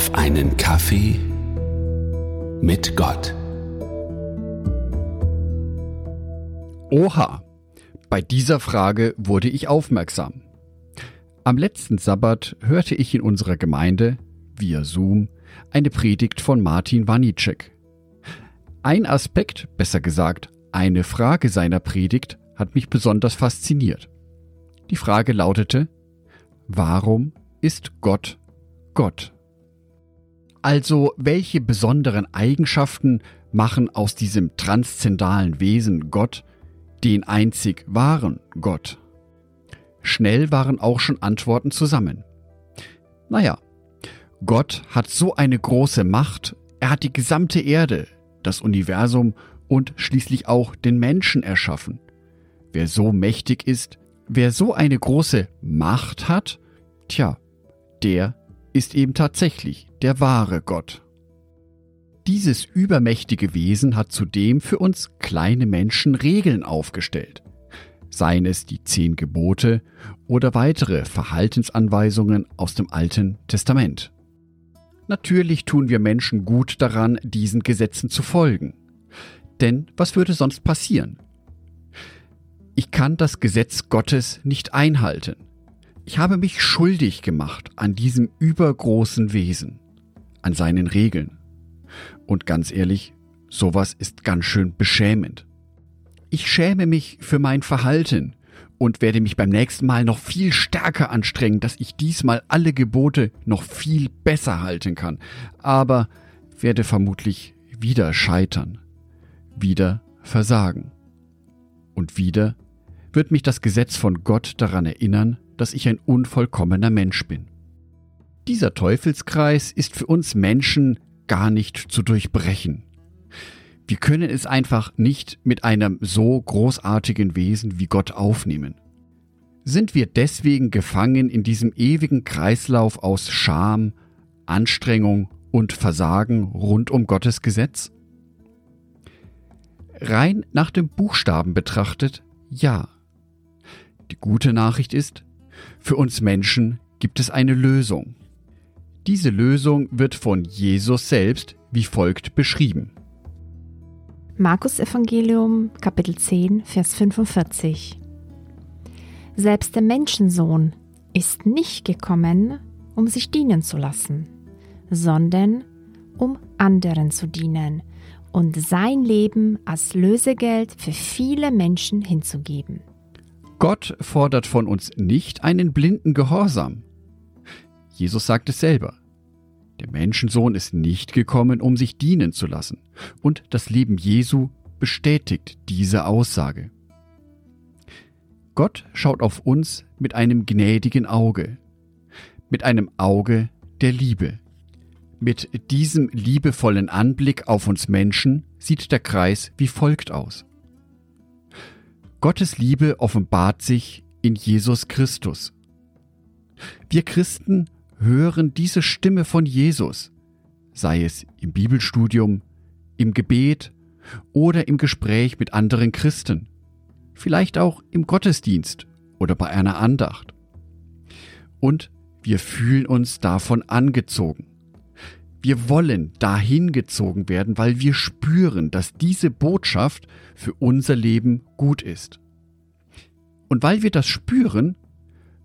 auf einen Kaffee mit Gott. Oha, bei dieser Frage wurde ich aufmerksam. Am letzten Sabbat hörte ich in unserer Gemeinde, via Zoom, eine Predigt von Martin Wanicek. Ein Aspekt, besser gesagt, eine Frage seiner Predigt hat mich besonders fasziniert. Die Frage lautete, warum ist Gott Gott? Also welche besonderen Eigenschaften machen aus diesem transzendalen Wesen Gott den einzig wahren Gott? Schnell waren auch schon Antworten zusammen. Naja, Gott hat so eine große Macht, er hat die gesamte Erde, das Universum und schließlich auch den Menschen erschaffen. Wer so mächtig ist, wer so eine große Macht hat, tja, der ist eben tatsächlich der wahre Gott. Dieses übermächtige Wesen hat zudem für uns kleine Menschen Regeln aufgestellt, seien es die zehn Gebote oder weitere Verhaltensanweisungen aus dem Alten Testament. Natürlich tun wir Menschen gut daran, diesen Gesetzen zu folgen. Denn was würde sonst passieren? Ich kann das Gesetz Gottes nicht einhalten. Ich habe mich schuldig gemacht an diesem übergroßen Wesen, an seinen Regeln. Und ganz ehrlich, sowas ist ganz schön beschämend. Ich schäme mich für mein Verhalten und werde mich beim nächsten Mal noch viel stärker anstrengen, dass ich diesmal alle Gebote noch viel besser halten kann. Aber werde vermutlich wieder scheitern, wieder versagen. Und wieder wird mich das Gesetz von Gott daran erinnern, dass ich ein unvollkommener Mensch bin. Dieser Teufelskreis ist für uns Menschen gar nicht zu durchbrechen. Wir können es einfach nicht mit einem so großartigen Wesen wie Gott aufnehmen. Sind wir deswegen gefangen in diesem ewigen Kreislauf aus Scham, Anstrengung und Versagen rund um Gottes Gesetz? Rein nach dem Buchstaben betrachtet, ja. Die gute Nachricht ist, für uns Menschen gibt es eine Lösung. Diese Lösung wird von Jesus selbst wie folgt beschrieben. Markus Evangelium Kapitel 10 Vers 45 Selbst der Menschensohn ist nicht gekommen, um sich dienen zu lassen, sondern um anderen zu dienen und sein Leben als Lösegeld für viele Menschen hinzugeben. Gott fordert von uns nicht einen blinden Gehorsam. Jesus sagt es selber. Der Menschensohn ist nicht gekommen, um sich dienen zu lassen. Und das Leben Jesu bestätigt diese Aussage. Gott schaut auf uns mit einem gnädigen Auge, mit einem Auge der Liebe. Mit diesem liebevollen Anblick auf uns Menschen sieht der Kreis wie folgt aus. Gottes Liebe offenbart sich in Jesus Christus. Wir Christen hören diese Stimme von Jesus, sei es im Bibelstudium, im Gebet oder im Gespräch mit anderen Christen, vielleicht auch im Gottesdienst oder bei einer Andacht. Und wir fühlen uns davon angezogen. Wir wollen dahin gezogen werden, weil wir spüren, dass diese Botschaft für unser Leben gut ist. Und weil wir das spüren,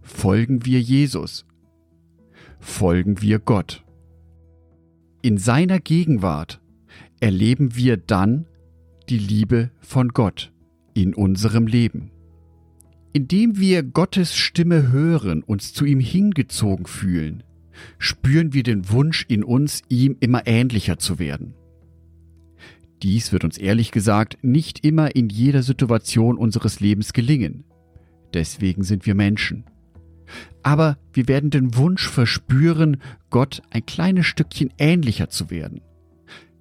folgen wir Jesus, folgen wir Gott. In seiner Gegenwart erleben wir dann die Liebe von Gott in unserem Leben. Indem wir Gottes Stimme hören, uns zu ihm hingezogen fühlen, spüren wir den Wunsch in uns, ihm immer ähnlicher zu werden. Dies wird uns ehrlich gesagt nicht immer in jeder Situation unseres Lebens gelingen. Deswegen sind wir Menschen. Aber wir werden den Wunsch verspüren, Gott ein kleines Stückchen ähnlicher zu werden.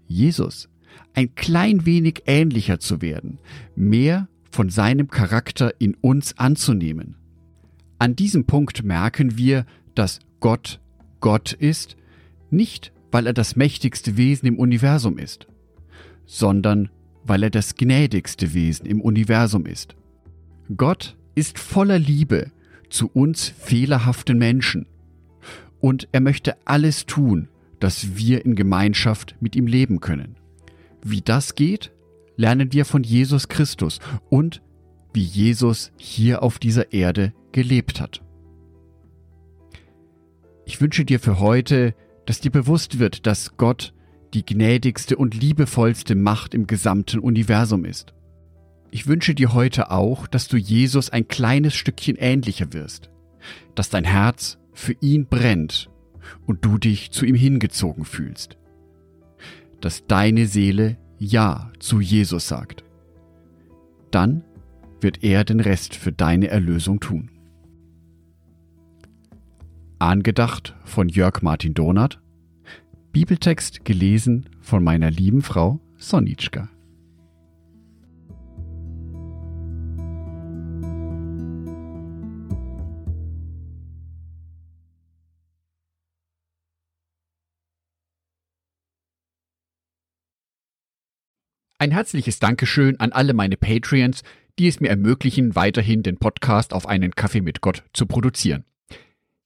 Jesus ein klein wenig ähnlicher zu werden, mehr von seinem Charakter in uns anzunehmen. An diesem Punkt merken wir, dass Gott Gott ist, nicht weil er das mächtigste Wesen im Universum ist, sondern weil er das gnädigste Wesen im Universum ist. Gott ist voller Liebe zu uns fehlerhaften Menschen und er möchte alles tun, dass wir in Gemeinschaft mit ihm leben können. Wie das geht, lernen wir von Jesus Christus und wie Jesus hier auf dieser Erde gelebt hat. Ich wünsche dir für heute, dass dir bewusst wird, dass Gott die gnädigste und liebevollste Macht im gesamten Universum ist. Ich wünsche dir heute auch, dass du Jesus ein kleines Stückchen ähnlicher wirst, dass dein Herz für ihn brennt und du dich zu ihm hingezogen fühlst, dass deine Seele Ja zu Jesus sagt. Dann wird er den Rest für deine Erlösung tun. Angedacht von Jörg Martin Donath, Bibeltext gelesen von meiner lieben Frau Sonitschka. Ein herzliches Dankeschön an alle meine Patreons, die es mir ermöglichen, weiterhin den Podcast auf einen Kaffee mit Gott zu produzieren.